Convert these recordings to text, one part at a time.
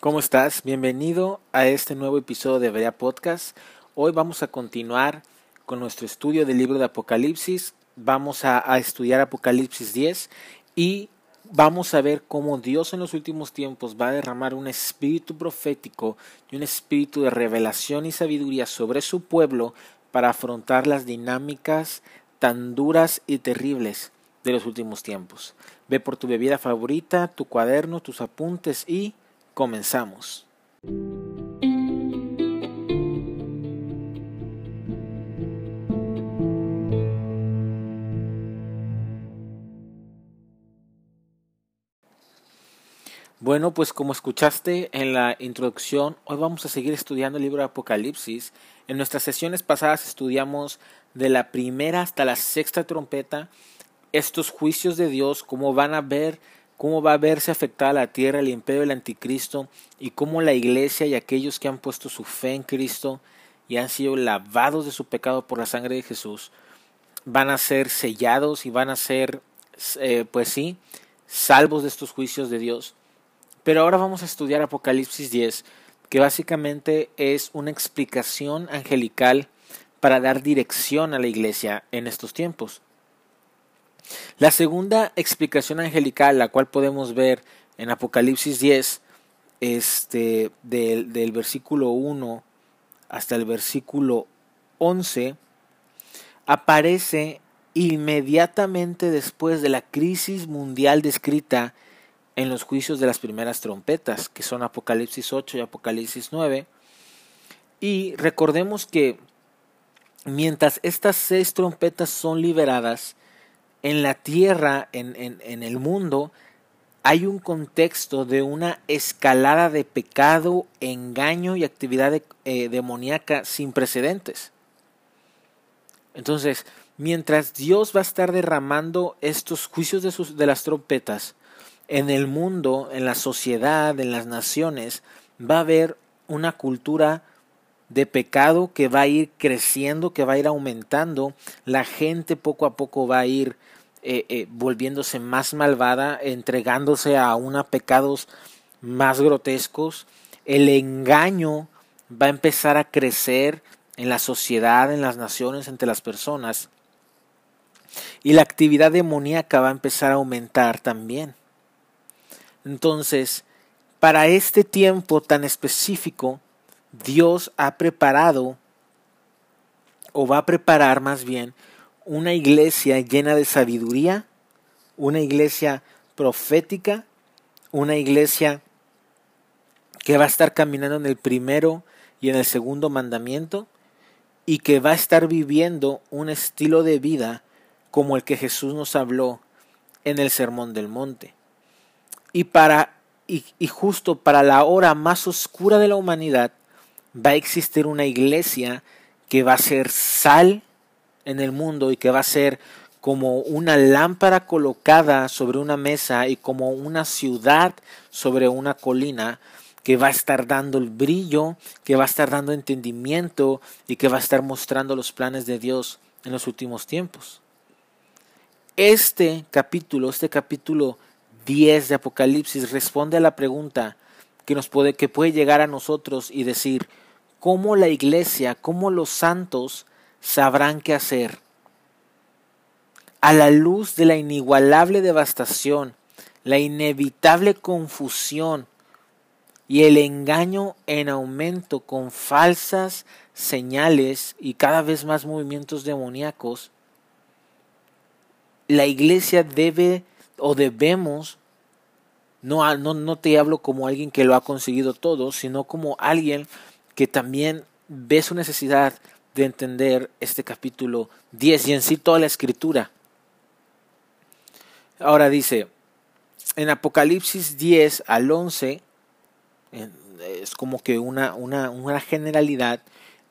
¿Cómo estás? Bienvenido a este nuevo episodio de Berea Podcast. Hoy vamos a continuar con nuestro estudio del libro de Apocalipsis. Vamos a, a, estudiar Apocalipsis 10 y vamos a ver cómo Dios en los últimos tiempos va a derramar un espíritu profético y un espíritu de revelación y sabiduría sobre su pueblo para afrontar las dinámicas tan duras y terribles de los últimos tiempos. Ve por tu bebida favorita, tu cuaderno, tus apuntes y Comenzamos. Bueno, pues como escuchaste en la introducción, hoy vamos a seguir estudiando el libro de Apocalipsis. En nuestras sesiones pasadas estudiamos de la primera hasta la sexta trompeta estos juicios de Dios, cómo van a ver cómo va a verse afectada la tierra, el imperio del anticristo, y cómo la iglesia y aquellos que han puesto su fe en Cristo y han sido lavados de su pecado por la sangre de Jesús, van a ser sellados y van a ser, eh, pues sí, salvos de estos juicios de Dios. Pero ahora vamos a estudiar Apocalipsis 10, que básicamente es una explicación angelical para dar dirección a la iglesia en estos tiempos. La segunda explicación angelical, la cual podemos ver en Apocalipsis 10, este, del, del versículo 1 hasta el versículo 11, aparece inmediatamente después de la crisis mundial descrita en los juicios de las primeras trompetas, que son Apocalipsis 8 y Apocalipsis 9. Y recordemos que mientras estas seis trompetas son liberadas, en la tierra, en, en, el mundo, hay un contexto de una escalada de pecado, engaño y actividad eh, demoníaca sin precedentes. Entonces, mientras Dios va a estar derramando estos juicios de, sus, de las trompetas en el mundo, en la sociedad, en las naciones, va a haber una cultura de pecado que va a ir creciendo, que va a ir aumentando, la gente poco a poco va a ir eh, eh, volviéndose más malvada, entregándose a una pecados más grotescos, el engaño va a empezar a crecer en la sociedad, en las naciones, entre las personas, y la actividad demoníaca va a empezar a aumentar también. Entonces, para este tiempo tan específico, Dios ha preparado, o va a preparar más bien, una iglesia llena de sabiduría, una iglesia profética, una iglesia que va a estar caminando en el primero y en el segundo mandamiento y que va a estar viviendo un estilo de vida como el que Jesús nos habló en el Sermón del Monte. Y para y, justo para la hora más oscura de la humanidad va a existir una iglesia que va a ser sal en el mundo y que va a ser como una lámpara colocada sobre una mesa y como una ciudad sobre una colina que va a estar dando el brillo, que va a estar dando entendimiento y que va a estar mostrando los planes de Dios en los últimos tiempos. Este capítulo, este capítulo 10 de Apocalipsis responde a la pregunta que nos puede que puede llegar a nosotros y decir cómo la iglesia, cómo los santos sabrán qué hacer. A la luz de la inigualable devastación, la inevitable confusión y el engaño en aumento con falsas señales y cada vez más movimientos demoníacos, la iglesia debe o debemos, no, no, no te hablo como alguien que lo ha conseguido todo, sino como alguien que también ve su necesidad de entender este capítulo 10 y en sí toda la escritura. Ahora dice, en Apocalipsis 10 al 11, es como que una, una, una generalidad,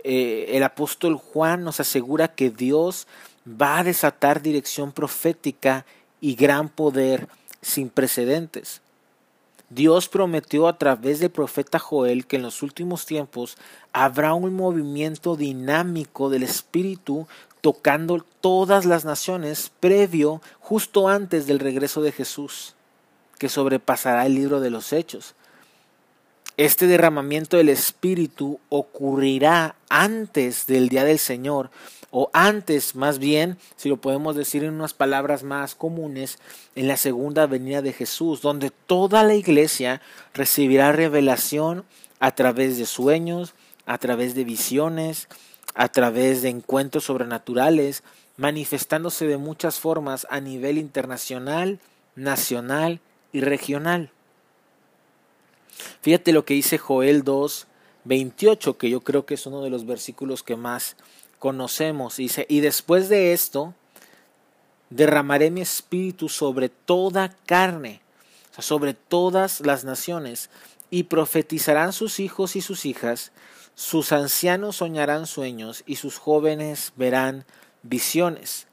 eh, el apóstol Juan nos asegura que Dios va a desatar dirección profética y gran poder sin precedentes. Dios prometió a través del profeta Joel que en los últimos tiempos habrá un movimiento dinámico del Espíritu tocando todas las naciones previo, justo antes del regreso de Jesús, que sobrepasará el libro de los Hechos. Este derramamiento del Espíritu ocurrirá antes del día del Señor, o antes más bien, si lo podemos decir en unas palabras más comunes, en la segunda venida de Jesús, donde toda la iglesia recibirá revelación a través de sueños, a través de visiones, a través de encuentros sobrenaturales, manifestándose de muchas formas a nivel internacional, nacional y regional. Fíjate lo que dice Joel 2, 28, que yo creo que es uno de los versículos que más conocemos. Dice, y después de esto, derramaré mi espíritu sobre toda carne, sobre todas las naciones, y profetizarán sus hijos y sus hijas, sus ancianos soñarán sueños, y sus jóvenes verán visiones.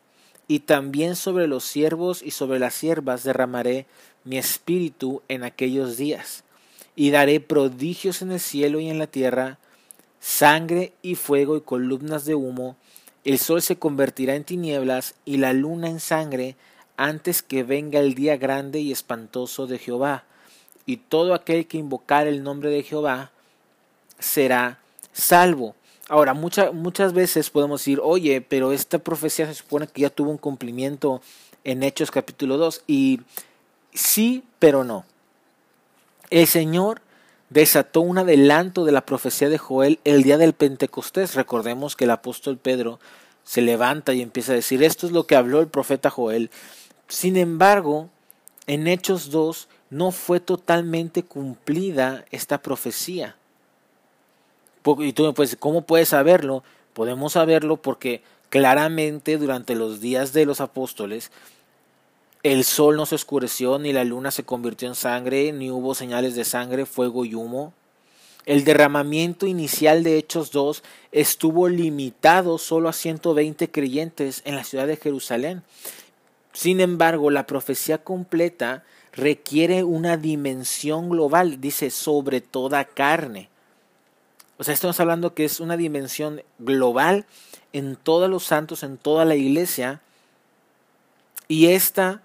Y también sobre los siervos y sobre las siervas derramaré mi espíritu en aquellos días y daré prodigios en el cielo y en la tierra, sangre y fuego y columnas de humo, el sol se convertirá en tinieblas y la luna en sangre antes que venga el día grande y espantoso de Jehová, y todo aquel que invocar el nombre de Jehová será salvo. Ahora, muchas veces podemos decir, oye, pero esta profecía se supone que ya tuvo un cumplimiento en Hechos capítulo 2, y sí, pero no. El Señor desató un adelanto de la profecía de Joel el día del Pentecostés. Recordemos que el apóstol Pedro se levanta y empieza a decir, esto es lo que habló el profeta Joel. Sin embargo, en Hechos 2 no fue totalmente cumplida esta profecía. Y tú me puedes ¿cómo puedes saberlo? Podemos saberlo porque claramente durante los días de los apóstoles el sol no se oscureció, ni la luna se convirtió en sangre, ni hubo señales de sangre, fuego y humo. El derramamiento inicial de Hechos 2 estuvo limitado solo a 120 creyentes en la ciudad de Jerusalén. Sin embargo, la profecía completa requiere una dimensión global, dice, sobre toda carne. O sea, estamos hablando que es una dimensión global en todos los santos, en toda la iglesia. Y esta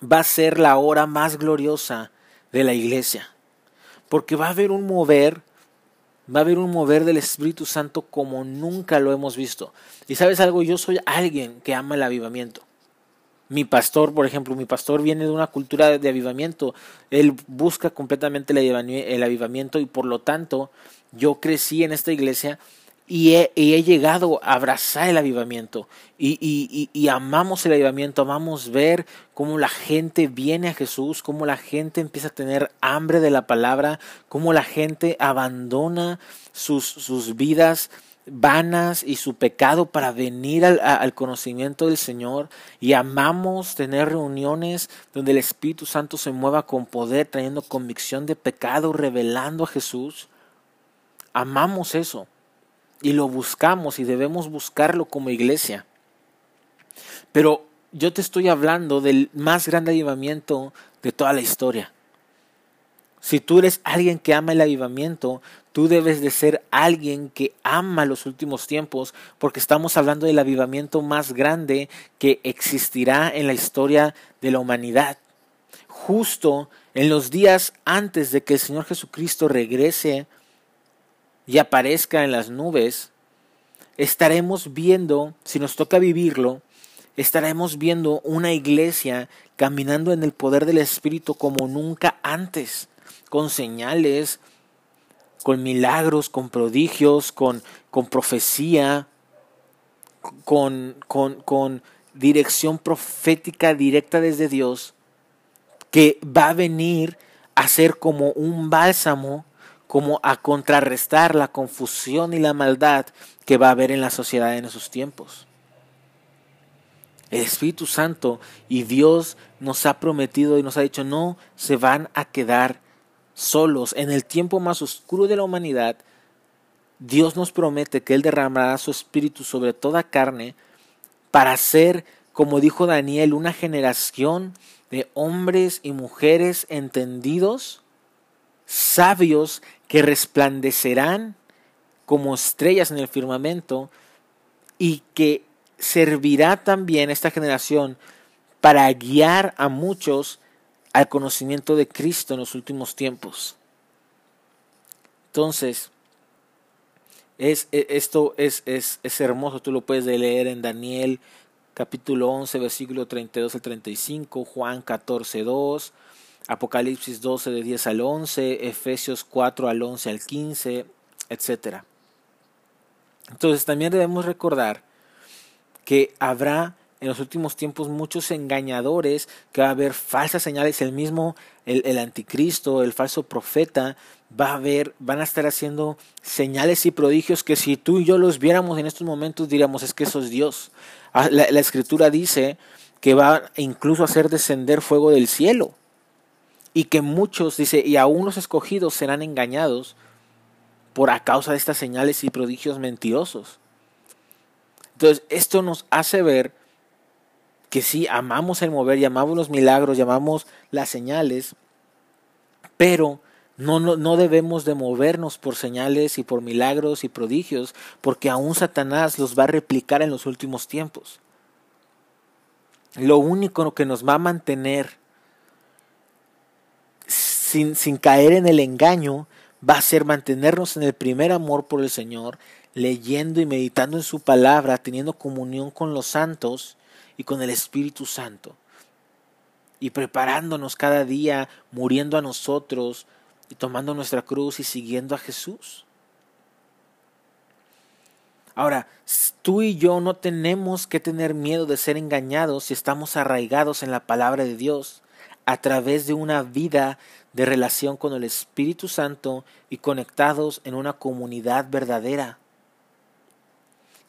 va a ser la hora más gloriosa de la iglesia. Porque va a haber un mover, va a haber un mover del Espíritu Santo como nunca lo hemos visto. Y sabes algo, yo soy alguien que ama el avivamiento. Mi pastor, por ejemplo, mi pastor viene de una cultura de avivamiento. Él busca completamente el avivamiento y por lo tanto yo crecí en esta iglesia y he, llegado a abrazar el avivamiento. Y, amamos el avivamiento, amamos ver cómo la gente viene a Jesús, cómo la gente empieza a tener hambre de la palabra, cómo la gente abandona sus, sus vidas vanas y su pecado para venir al, al, conocimiento del Señor. Y amamos tener reuniones donde el Espíritu Santo se mueva con poder, trayendo convicción de pecado, revelando a Jesús. Amamos eso y lo buscamos y debemos buscarlo como iglesia. Pero yo te estoy hablando del más grande avivamiento de toda la historia. Si tú eres alguien que ama el avivamiento, tú debes de ser alguien que ama los últimos tiempos, porque estamos hablando del avivamiento más grande que existirá en la historia de la humanidad. Justo en los días antes de que el Señor Jesucristo regrese y aparezca en las nubes, estaremos viendo, si nos toca vivirlo, estaremos viendo una iglesia caminando en el poder del Espíritu como nunca antes, con señales, con milagros, con prodigios, con, con profecía, con, con, con dirección profética directa desde Dios, que va a venir a ser como un bálsamo como a contrarrestar la confusión y la maldad que va a haber en la sociedad en esos tiempos. El Espíritu Santo y Dios nos ha prometido y nos ha dicho no se van a quedar solos en el tiempo más oscuro de la humanidad. Dios nos promete que Él derramará su Espíritu sobre toda carne para ser, como dijo Daniel, una generación de hombres y mujeres entendidos, sabios que resplandecerán como estrellas en el firmamento y que servirá también esta generación para guiar a muchos al conocimiento de Cristo en los últimos tiempos. Entonces, es, e, esto es, es, es hermoso, tú lo puedes leer en Daniel capítulo 11, versículo 32 al 35, Juan 14, 2, Apocalipsis 12 de 10 al 11, Efesios 4 al 11 al 15, etc. Entonces también debemos recordar que habrá en los últimos tiempos muchos engañadores, que va a haber falsas señales, el mismo, el, el, anticristo, el falso profeta, va a haber, van a estar haciendo señales y prodigios que si tú y yo los viéramos en estos momentos diríamos es que eso es Dios. Ah, la, la escritura dice que va incluso a hacer descender fuego del cielo y que muchos, dice, y aún los escogidos serán engañados por a causa de estas señales y prodigios mentirosos. Entonces, esto nos hace ver que sí, amamos el mover, llamamos los milagros, llamamos las señales, pero no, no, no, debemos de movernos por señales y por milagros y prodigios, porque aún Satanás los va a replicar en los últimos tiempos. Lo único que nos va a mantener sin, caer en el engaño va a ser mantenernos en el primer amor por el Señor, leyendo y meditando en su palabra, teniendo comunión con los santos y con el Espíritu Santo. Y preparándonos cada día, muriendo a nosotros y tomando nuestra cruz y siguiendo a Jesús. Ahora, tú y yo no tenemos que tener miedo de ser engañados si estamos arraigados en la palabra de Dios a través de una vida de relación con el Espíritu Santo y conectados en una comunidad verdadera.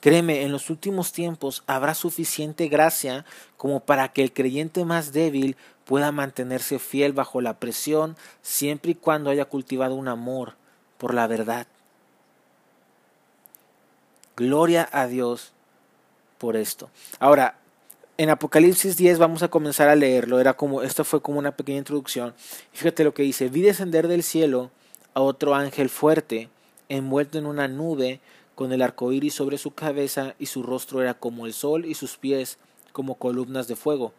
Créeme, en los últimos tiempos habrá suficiente gracia como para que el creyente más débil pueda mantenerse fiel bajo la presión siempre y cuando haya cultivado un amor por la verdad. Gloria a Dios por esto. Ahora, en Apocalipsis 10 vamos a comenzar a leerlo. Era como, esto fue como una pequeña introducción. Fíjate lo que dice: Vi descender del cielo a otro ángel fuerte, envuelto en una nube con el arco iris sobre su cabeza y su rostro era como el sol y sus pies como columnas de fuego.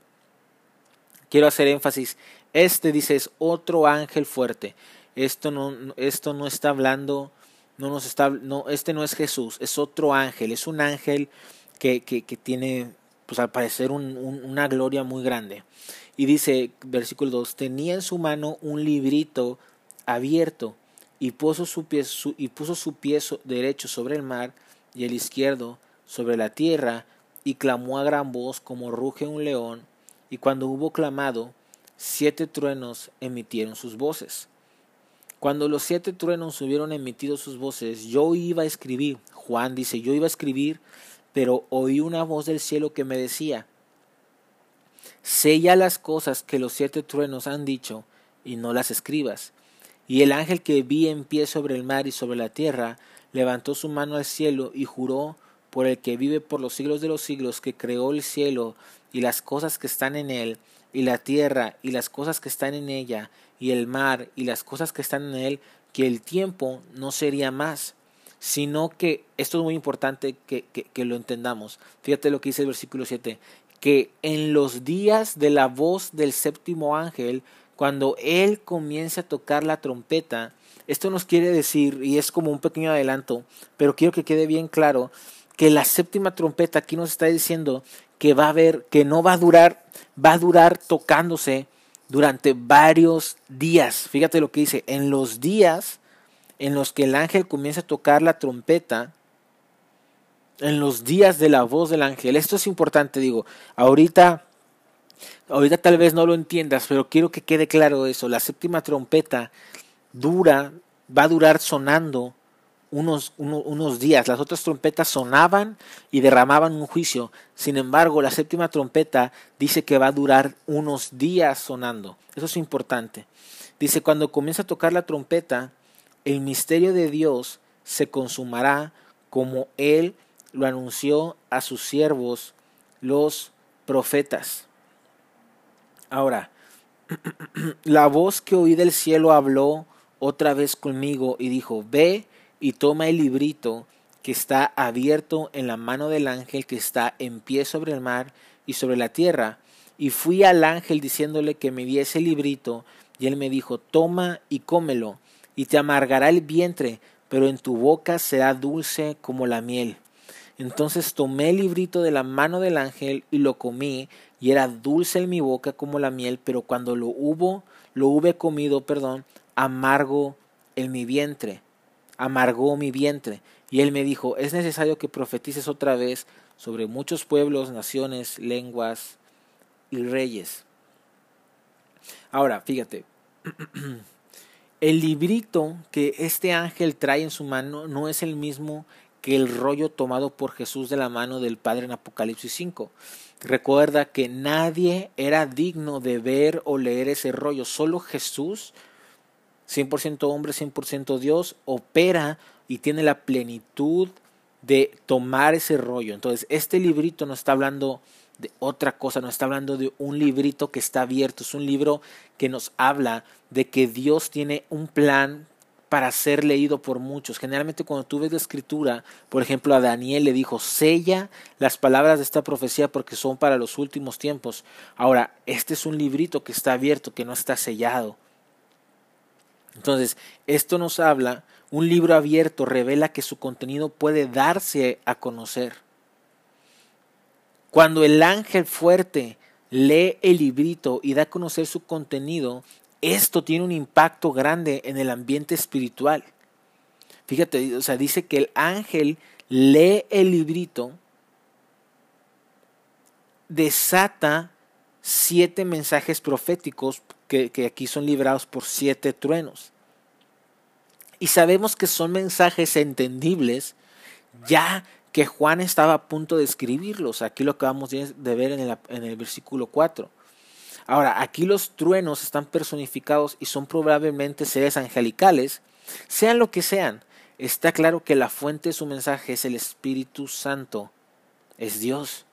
Quiero hacer énfasis, este dice es otro ángel fuerte. Esto no, esto no está hablando, no nos está, no, este no es Jesús, es otro ángel, es un ángel que, que, que tiene, pues al parecer, un, una gloria muy grande. Y dice, versículo 2, tenía en su mano un librito abierto y puso su pie, y puso su pie derecho sobre el mar y el izquierdo sobre la tierra, y clamó a gran voz como ruge un león, y cuando hubo clamado, siete truenos emitieron sus voces. Cuando los siete truenos hubieron emitido sus voces, yo iba a escribir, Juan dice, yo iba a escribir, pero oí una voz del cielo que me decía, sella las cosas que los siete truenos han dicho, y no las escribas. Y el ángel que vi en pie sobre el mar y sobre la tierra levantó su mano al cielo y juró por el que vive por los siglos de los siglos, que creó el cielo y las cosas que están en él, y la tierra y las cosas que están en ella, y el mar y las cosas que están en él, que el tiempo no sería más, sino que, esto es muy importante que, que, lo entendamos, fíjate lo que dice el versículo 7, que en los días de la voz del séptimo ángel cuando Él comience a tocar la trompeta, esto nos quiere decir, y es como un pequeño adelanto, pero quiero que quede bien claro, que la séptima trompeta aquí nos está diciendo que va a haber, que no va a durar, va a durar tocándose durante varios días. Fíjate lo que dice, en los días en los que el ángel comienza a tocar la trompeta, en los días de la voz del ángel. Esto es importante, digo, ahorita Ahorita tal vez no lo entiendas, pero quiero que quede claro eso. La séptima trompeta dura, va a durar sonando unos, unos días. Las otras trompetas sonaban y derramaban un juicio. Sin embargo, la séptima trompeta dice que va a durar unos días sonando. Eso es importante. Dice, cuando comienza a tocar la trompeta, el misterio de Dios se consumará como Él lo anunció a sus siervos, los profetas. Ahora, la voz que oí del cielo habló otra vez conmigo y dijo, ve y toma el librito que está abierto en la mano del ángel que está en pie sobre el mar y sobre la tierra. Y fui al ángel diciéndole que me diese el librito, y él me dijo, toma y cómelo, y te amargará el vientre, pero en tu boca será dulce como la miel. Entonces tomé el librito de la mano del ángel y lo comí, y era dulce en mi boca como la miel, pero cuando lo hubo, lo hube comido, perdón, amargo en mi vientre, amargó mi vientre. Y él me dijo, es necesario que profetices otra vez sobre muchos pueblos, naciones, lenguas y reyes. Ahora, fíjate, el librito que este ángel trae en su mano no es el mismo que el rollo tomado por Jesús de la mano del Padre en Apocalipsis 5. Recuerda que nadie era digno de ver o leer ese rollo, solo Jesús, 100% hombre, 100% Dios, opera y tiene la plenitud de tomar ese rollo. Entonces, este librito no está hablando otra cosa, no está hablando de un librito que está abierto, es un libro que nos habla de que Dios tiene un plan para ser leído por muchos. Generalmente cuando tú ves la escritura, por ejemplo, a Daniel le dijo, sella las palabras de esta profecía porque son para los últimos tiempos. Ahora, este es un librito que está abierto, que no está sellado. Entonces, esto nos habla, un libro abierto revela que su contenido puede darse a conocer. Cuando el ángel fuerte lee el librito y da a conocer su contenido, esto tiene un impacto grande en el ambiente espiritual. Fíjate, o sea, dice que el ángel lee el librito, desata siete mensajes proféticos que, que, aquí son librados por siete truenos. Y sabemos que son mensajes entendibles ya que Juan estaba a punto de escribirlos. Aquí lo acabamos de ver en el, versículo 4. Ahora, aquí los truenos están personificados y son probablemente seres angelicales, sean lo que sean. Está claro que la fuente de su mensaje es el Espíritu Santo, es Dios.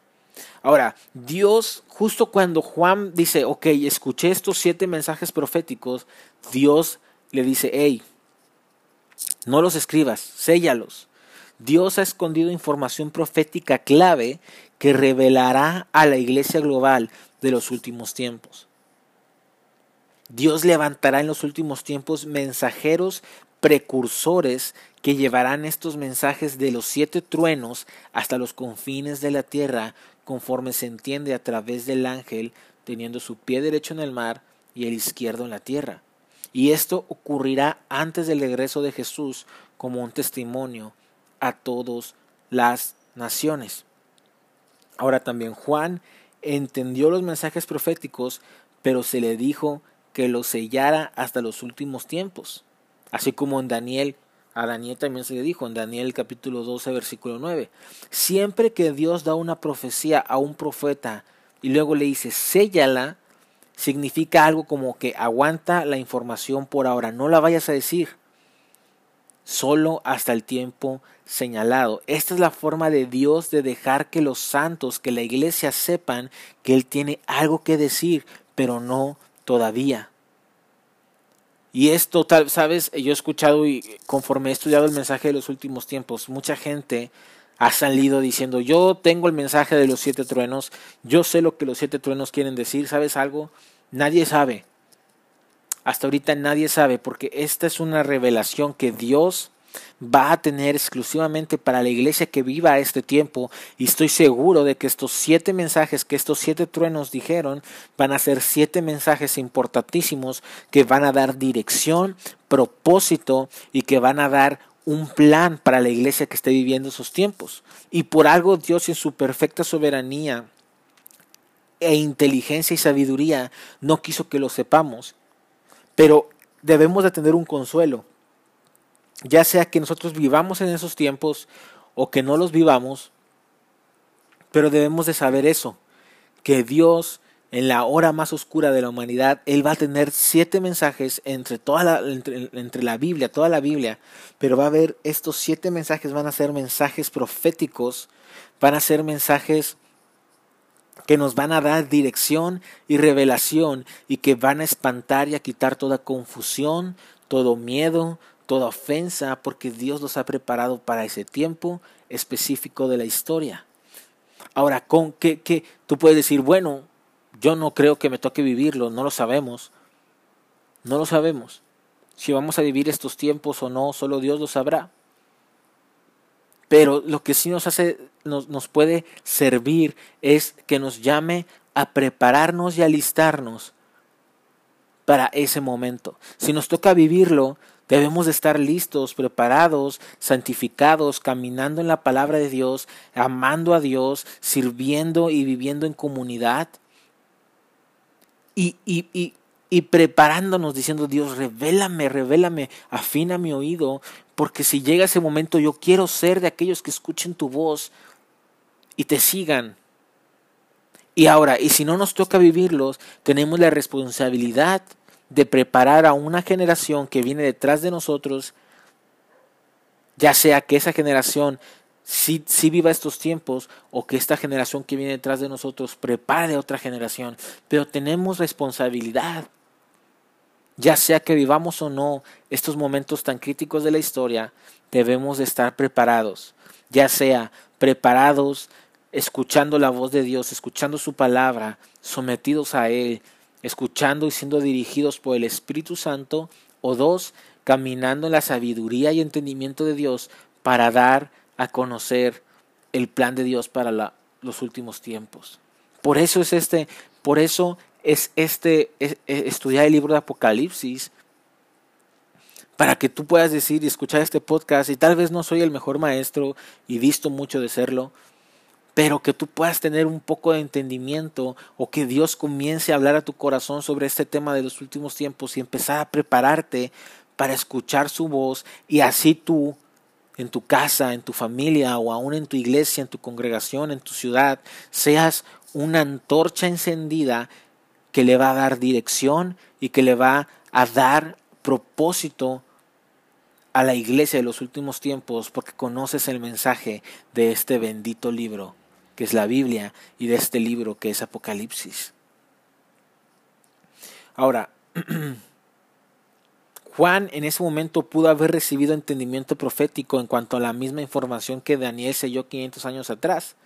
Ahora, Dios, justo cuando Juan dice, ok, escuché estos siete mensajes proféticos, Dios le dice, hey, no los escribas, séllalos. Dios ha escondido información profética clave que revelará a la iglesia global de los últimos tiempos. Dios levantará en los últimos tiempos mensajeros precursores que llevarán estos mensajes de los siete truenos hasta los confines de la tierra, conforme se entiende a través del ángel teniendo su pie derecho en el mar y el izquierdo en la tierra. Y esto ocurrirá antes del regreso de Jesús como un testimonio a todas las naciones. Ahora también Juan entendió los mensajes proféticos, pero se le dijo que los sellara hasta los últimos tiempos. Así como en Daniel, a Daniel también se le dijo en Daniel capítulo 12 versículo 9. Siempre que Dios da una profecía a un profeta y luego le dice, séllala, significa algo como que aguanta la información por ahora, no la vayas a decir solo hasta el tiempo señalado. Esta es la forma de Dios de dejar que los santos, que la iglesia sepan que Él tiene algo que decir, pero no todavía. Y esto, tal, sabes, yo he escuchado y conforme he estudiado el mensaje de los últimos tiempos, mucha gente ha salido diciendo, yo tengo el mensaje de los siete truenos, yo sé lo que los siete truenos quieren decir, ¿sabes algo? Nadie sabe. Hasta ahorita nadie sabe porque esta es una revelación que Dios va a tener exclusivamente para la iglesia que viva este tiempo y estoy seguro de que estos siete mensajes que estos siete truenos dijeron van a ser siete mensajes importantísimos que van a dar dirección, propósito y que van a dar un plan para la iglesia que esté viviendo esos tiempos. Y por algo Dios en su perfecta soberanía e inteligencia y sabiduría no quiso que lo sepamos pero debemos de tener un consuelo, ya sea que nosotros vivamos en esos tiempos o que no los vivamos, pero debemos de saber eso, que Dios en la hora más oscura de la humanidad, Él va a tener siete mensajes entre, toda la, entre, entre, la Biblia, toda la Biblia, pero va a haber estos siete mensajes, van a ser mensajes proféticos, van a ser mensajes que nos van a dar dirección y revelación y que van a espantar y a quitar toda confusión, todo miedo, toda ofensa, porque Dios los ha preparado para ese tiempo específico de la historia. Ahora, con que, que tú puedes decir, bueno, yo no creo que me toque vivirlo, no lo sabemos. No lo sabemos. Si vamos a vivir estos tiempos o no, solo Dios lo sabrá. Pero lo que sí nos hace, nos, nos puede servir es que nos llame a prepararnos y alistarnos para ese momento. Si nos toca vivirlo, debemos de estar listos, preparados, santificados, caminando en la palabra de Dios, amando a Dios, sirviendo y viviendo en comunidad. Y, y, y, y preparándonos diciendo, Dios, revélame, revélame, afina mi oído, porque si llega ese momento yo quiero ser de aquellos que escuchen tu voz y te sigan. Y ahora, y si no nos toca vivirlos, tenemos la responsabilidad de preparar a una generación que viene detrás de nosotros, ya sea que esa generación sí, viva estos tiempos o que esta generación que viene detrás de nosotros prepare a otra generación, pero tenemos responsabilidad. Ya sea que vivamos o no estos momentos tan críticos de la historia, debemos de estar preparados, ya sea preparados escuchando la voz de Dios, escuchando su palabra, sometidos a Él, escuchando y siendo dirigidos por el Espíritu Santo, o dos, caminando en la sabiduría y entendimiento de Dios para dar a conocer el plan de Dios para los últimos tiempos. Por eso es este, por eso es este estudiar el libro de Apocalipsis para que tú puedas decir y escuchar este podcast y tal vez no soy el mejor maestro y visto mucho de serlo, pero que tú puedas tener un poco de entendimiento o que Dios comience a hablar a tu corazón sobre este tema de los últimos tiempos y empezar a prepararte para escuchar su voz y así tú en tu casa, en tu familia o aún en tu iglesia, en tu congregación, en tu ciudad, seas una antorcha encendida que le va a dar dirección y que le va a dar propósito a la iglesia de los últimos tiempos porque conoces el mensaje de este bendito libro que es la Biblia, y de este libro que es Apocalipsis. Ahora, Juan en ese momento pudo haber recibido entendimiento profético en cuanto a la misma información que Daniel selló 500 años atrás.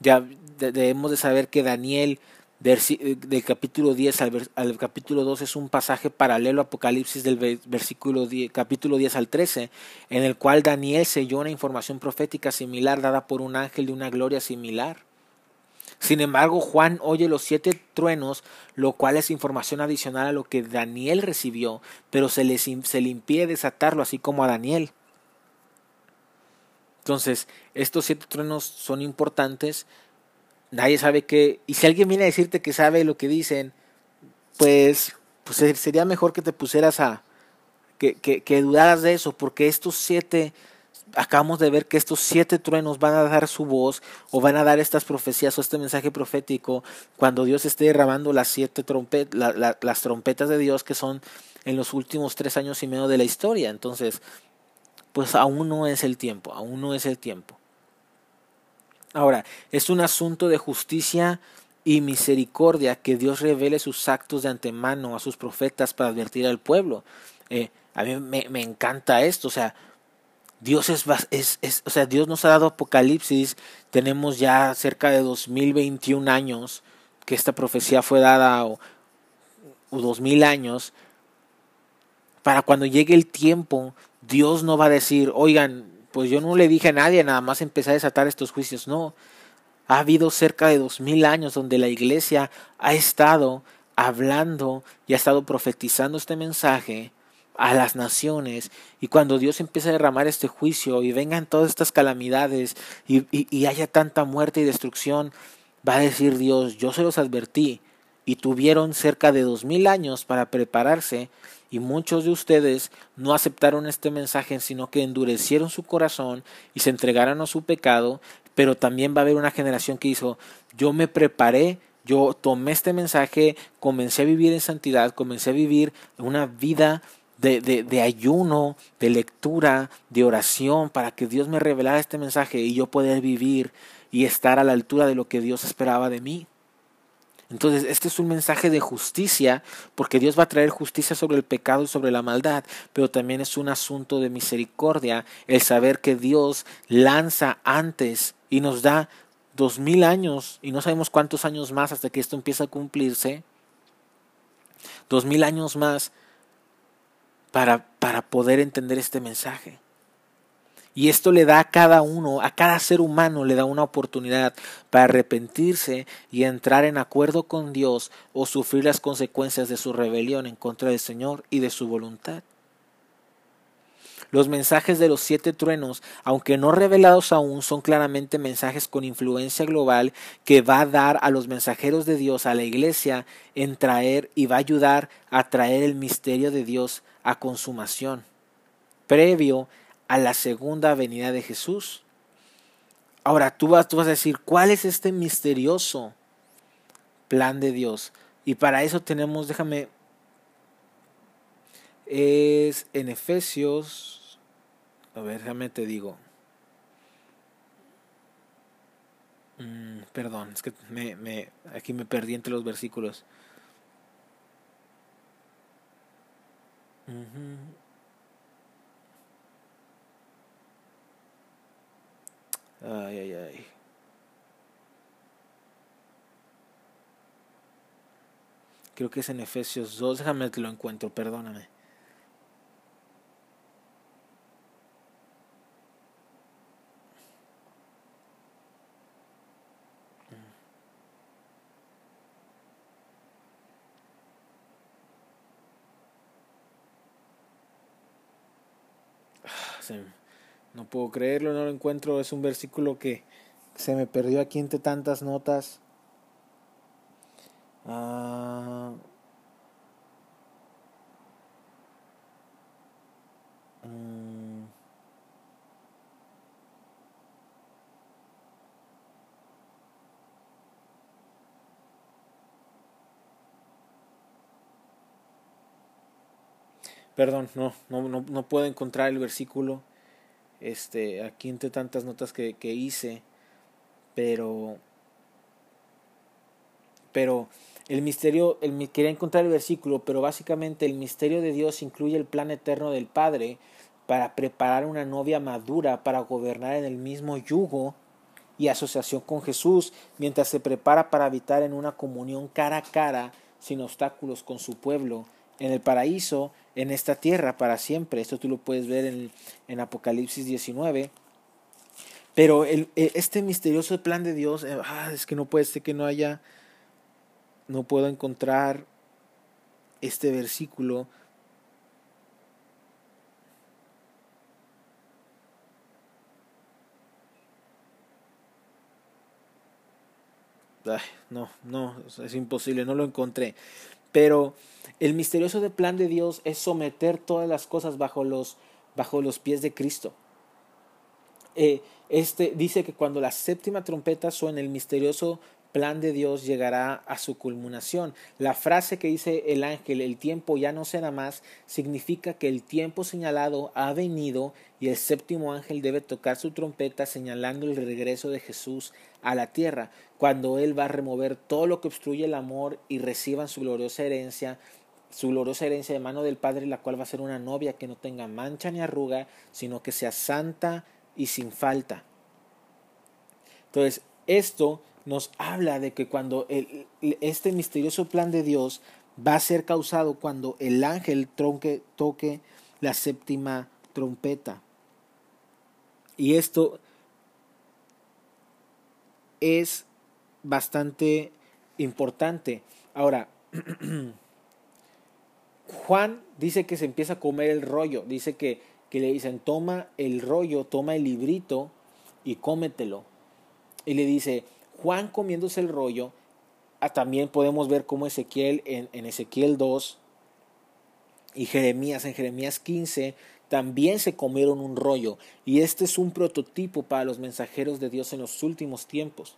Ya debemos de saber que Daniel del capítulo 10 al, capítulo 12 es un pasaje paralelo a Apocalipsis del versículo capítulo 10 al 13, en el cual Daniel selló una información profética similar dada por un ángel de una gloria similar. Sin embargo, Juan oye los siete truenos, lo cual es información adicional a lo que Daniel recibió, pero se, les, se le impide desatarlo así como a Daniel. Entonces, estos siete truenos son importantes nadie sabe qué. Y si alguien viene a decirte que sabe lo que dicen, pues, pues sería mejor que te pusieras a. Que, que, que dudaras de eso, porque estos siete. Acabamos de ver que estos siete truenos van a dar su voz o van a dar estas profecías o este mensaje profético cuando Dios esté derramando las siete trompetas, las trompetas de Dios que son en los últimos tres años y medio de la historia. Entonces, pues aún no es el tiempo, aún no es el tiempo. Ahora, es un asunto de justicia y misericordia que Dios revele sus actos de antemano a sus profetas para advertir al pueblo. Eh, a mí me, encanta esto, o sea, Dios es, es, es, o sea, Dios nos ha dado Apocalipsis, tenemos ya cerca de 2021 años que esta profecía fue dada o, o 2000 años. Para cuando llegue el tiempo, Dios no va a decir, oigan, pues yo no le dije a nadie, nada más empecé a desatar estos juicios. No, ha habido cerca de dos mil años donde la iglesia ha estado hablando y ha estado profetizando este mensaje a las naciones y cuando Dios empieza a derramar este juicio y vengan todas estas calamidades y, y haya tanta muerte y destrucción, va a decir Dios, yo se los advertí y tuvieron cerca de dos mil años para prepararse y muchos de ustedes no aceptaron este mensaje, sino que endurecieron su corazón y se entregaron a su pecado, pero también va a haber una generación que hizo, yo me preparé, yo tomé este mensaje, comencé a vivir en santidad, comencé a vivir una vida de, de, de, ayuno, de lectura, de oración, para que Dios me revelara este mensaje y yo poder vivir y estar a la altura de lo que Dios esperaba de mí. Entonces, este es un mensaje de justicia, porque Dios va a traer justicia sobre el pecado y sobre la maldad, pero también es un asunto de misericordia, el saber que Dios lanza antes y nos da dos mil años, y no sabemos cuántos años más hasta que esto empiece a cumplirse, dos mil años más para, para poder entender este mensaje. Y esto le da a cada uno, a cada ser humano, le da una oportunidad para arrepentirse y entrar en acuerdo con Dios o sufrir las consecuencias de su rebelión en contra del Señor y de su voluntad. Los mensajes de los siete truenos, aunque no revelados aún, son claramente mensajes con influencia global que va a dar a los mensajeros de Dios, a la iglesia, en traer y va a ayudar a traer el misterio de Dios a consumación, previo a la segunda venida de Jesús. Ahora tú vas, tú vas a decir, ¿cuál es este misterioso plan de Dios? Y para eso tenemos, déjame, es en Efesios, a ver, déjame te digo. Mm, perdón, es que me, me, aquí me perdí entre los versículos. Ay, ay, ay. Creo que es en Efesios 2. Déjame que lo encuentro, perdóname. no puedo creerlo, no lo encuentro. Es un versículo que se me perdió aquí entre tantas notas. Ah, mm. Perdón, no, no, no, no puedo encontrar el versículo. Este, aquí entre tantas notas que, que hice. Pero. Pero el misterio, el, quería encontrar el versículo, pero básicamente el misterio de Dios incluye el plan eterno del Padre para preparar una novia madura para gobernar en el mismo yugo y asociación con Jesús, mientras se prepara para habitar en una comunión cara a cara, sin obstáculos con su pueblo, en el paraíso, en esta tierra para siempre. Esto tú lo puedes ver en, en Apocalipsis 19. Pero el, e, este misterioso plan de Dios, eh, ah, es que no puede ser que no haya, no puedo encontrar este versículo. no, no, es imposible, no lo encontré. Pero el misterioso plan de Dios es someter todas las cosas bajo los, bajo los pies de Cristo. Eh, este dice que cuando la séptima trompeta suene, el misterioso plan de Dios llegará a su culminación. La frase que dice el ángel, el tiempo ya no será más, significa que el tiempo señalado ha venido y el séptimo ángel debe tocar su trompeta señalando el regreso de Jesús a la tierra, cuando Él va a remover todo lo que obstruye el amor y reciban su gloriosa herencia, su gloriosa herencia de mano del Padre, la cual va a ser una novia que no tenga mancha ni arruga, sino que sea santa y sin falta. Entonces, esto nos habla de que cuando el, este misterioso plan de Dios va a ser causado cuando el ángel tronque, toque la séptima trompeta. Y esto es bastante importante. Ahora, Juan dice que se empieza a comer el rollo, dice que, que le dicen, toma el rollo, toma el librito y cómetelo. Y le dice, Juan comiéndose el rollo, ah, también podemos ver cómo Ezequiel en, en Ezequiel 2 y Jeremías en Jeremías 15 también se comieron un rollo. Y este es un prototipo para los mensajeros de Dios en los últimos tiempos.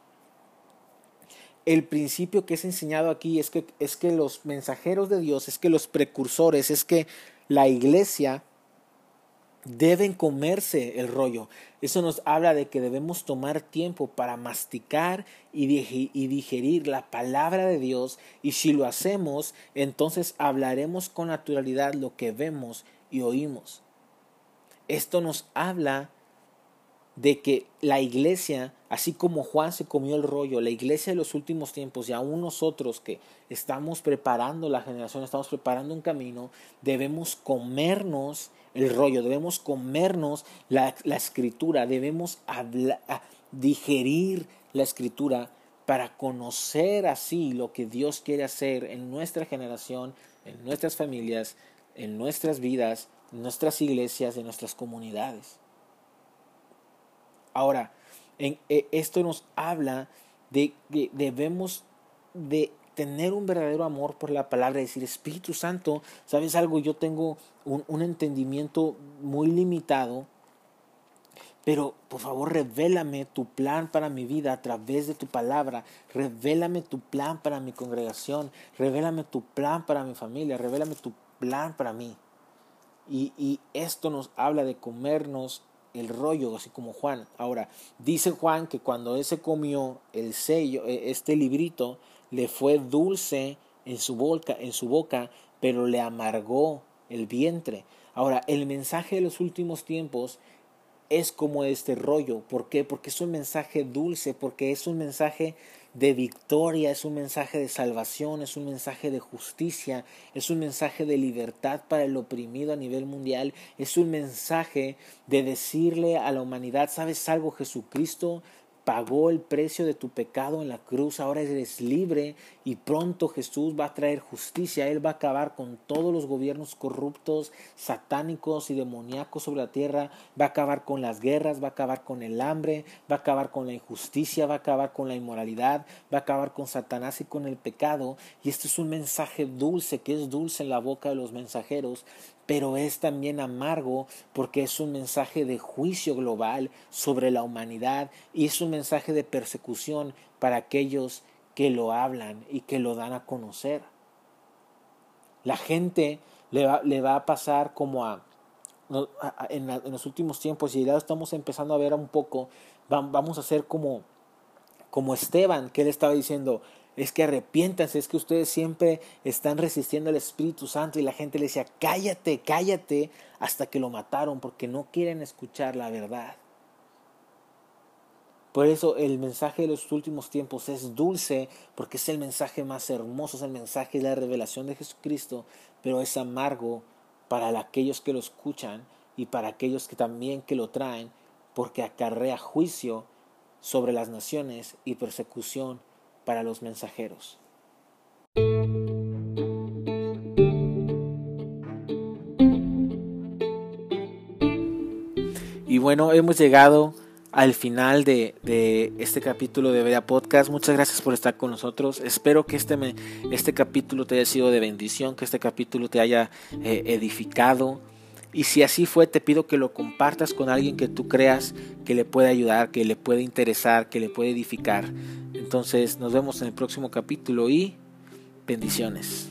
El principio que es enseñado aquí es que, es que los mensajeros de Dios, es que los precursores, es que la iglesia deben comerse el rollo. Eso nos habla de que debemos tomar tiempo para masticar y digerir la palabra de Dios y si lo hacemos, entonces hablaremos con naturalidad lo que vemos y oímos. Esto nos habla de que la iglesia, así como Juan se comió el rollo, la iglesia de los últimos tiempos y aún nosotros que estamos preparando la generación, estamos preparando un camino, debemos comernos el rollo, debemos comernos la, escritura, debemos digerir la escritura para conocer así lo que Dios quiere hacer en nuestra generación, en nuestras familias, en nuestras vidas, en nuestras iglesias, en nuestras comunidades. Ahora, en, eh, esto nos habla de que debemos de tener un verdadero amor por la palabra, decir, Espíritu Santo, ¿sabes algo? Yo tengo un, un entendimiento muy limitado, pero por favor revélame tu plan para mi vida a través de tu palabra, revélame tu plan para mi congregación, revélame tu plan para mi familia, revélame tu plan para mí. Y, y esto nos habla de comernos el rollo, así como Juan. Ahora, dice Juan que cuando él se comió el sello, e, este librito, le fue dulce en su boca, en su boca, pero le amargó el vientre. Ahora, el mensaje de los últimos tiempos es como este rollo. ¿Por qué? Porque es un mensaje dulce, porque es un mensaje de victoria, es un mensaje de salvación, es un mensaje de justicia, es un mensaje de libertad para el oprimido a nivel mundial, es un mensaje de decirle a la humanidad, ¿sabes algo? Jesucristo pagó el precio de tu pecado en la cruz, ahora eres libre y pronto Jesús va a traer justicia, Él va a acabar con todos los gobiernos corruptos, satánicos y demoníacos sobre la tierra, va a acabar con las guerras, va a acabar con el hambre, va a acabar con la injusticia, va a acabar con la inmoralidad, va a acabar con Satanás y con el pecado. Y este es un mensaje dulce, que es dulce en la boca de los mensajeros, pero es también amargo porque es un mensaje de juicio global sobre la humanidad y es un mensaje de persecución para aquellos que lo hablan y que lo dan a conocer. La gente le va, le va a pasar como a, en, los últimos tiempos y ya estamos empezando a ver un poco, vamos a ser como, como Esteban, que él estaba diciendo, es que arrepiéntanse, es que ustedes siempre están resistiendo al Espíritu Santo y la gente le decía, cállate, cállate, hasta que lo mataron porque no quieren escuchar la verdad. Por eso el mensaje de los últimos tiempos es dulce, porque es el mensaje más hermoso, es el mensaje de la revelación de Jesucristo, pero es amargo para aquellos que lo escuchan y para aquellos que también que lo traen, porque acarrea juicio sobre las naciones y persecución para los mensajeros. Y bueno, hemos llegado al final de, este capítulo de Veda Podcast. Muchas gracias por estar con nosotros. Espero que este, este capítulo te haya sido de bendición, que este capítulo te haya eh, edificado. Y si así fue, te pido que lo compartas con alguien que tú creas que le puede ayudar, que le puede interesar, que le puede edificar. Entonces nos vemos en el próximo capítulo y bendiciones.